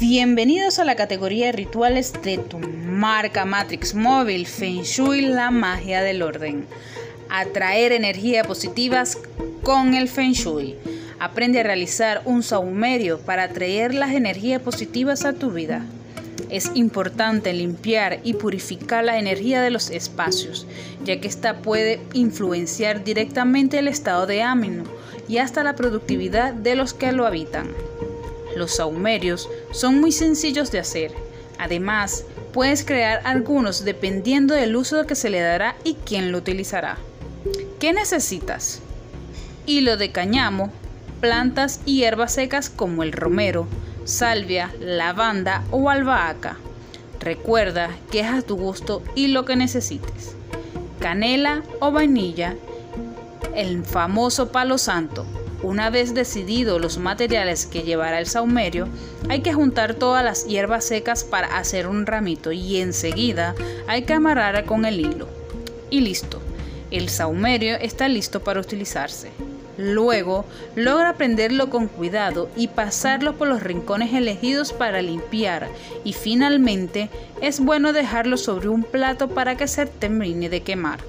Bienvenidos a la categoría de rituales de tu marca Matrix Móvil Feng Shui, la magia del orden. Atraer energías positivas con el Feng Shui. Aprende a realizar un saumerio para atraer las energías positivas a tu vida. Es importante limpiar y purificar la energía de los espacios, ya que esta puede influenciar directamente el estado de ánimo y hasta la productividad de los que lo habitan. Los saumerios son muy sencillos de hacer. Además, puedes crear algunos dependiendo del uso que se le dará y quién lo utilizará. ¿Qué necesitas? Hilo de cañamo, plantas y hierbas secas como el romero, salvia, lavanda o albahaca. Recuerda que es a tu gusto y lo que necesites. Canela o vainilla, el famoso palo santo, una vez decidido los materiales que llevará el saumerio, hay que juntar todas las hierbas secas para hacer un ramito y enseguida hay que amarrar con el hilo. Y listo, el saumerio está listo para utilizarse. Luego, logra prenderlo con cuidado y pasarlo por los rincones elegidos para limpiar y finalmente es bueno dejarlo sobre un plato para que se termine de quemar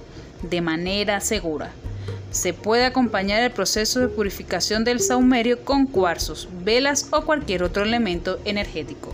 de manera segura. Se puede acompañar el proceso de purificación del saumerio con cuarzos, velas o cualquier otro elemento energético.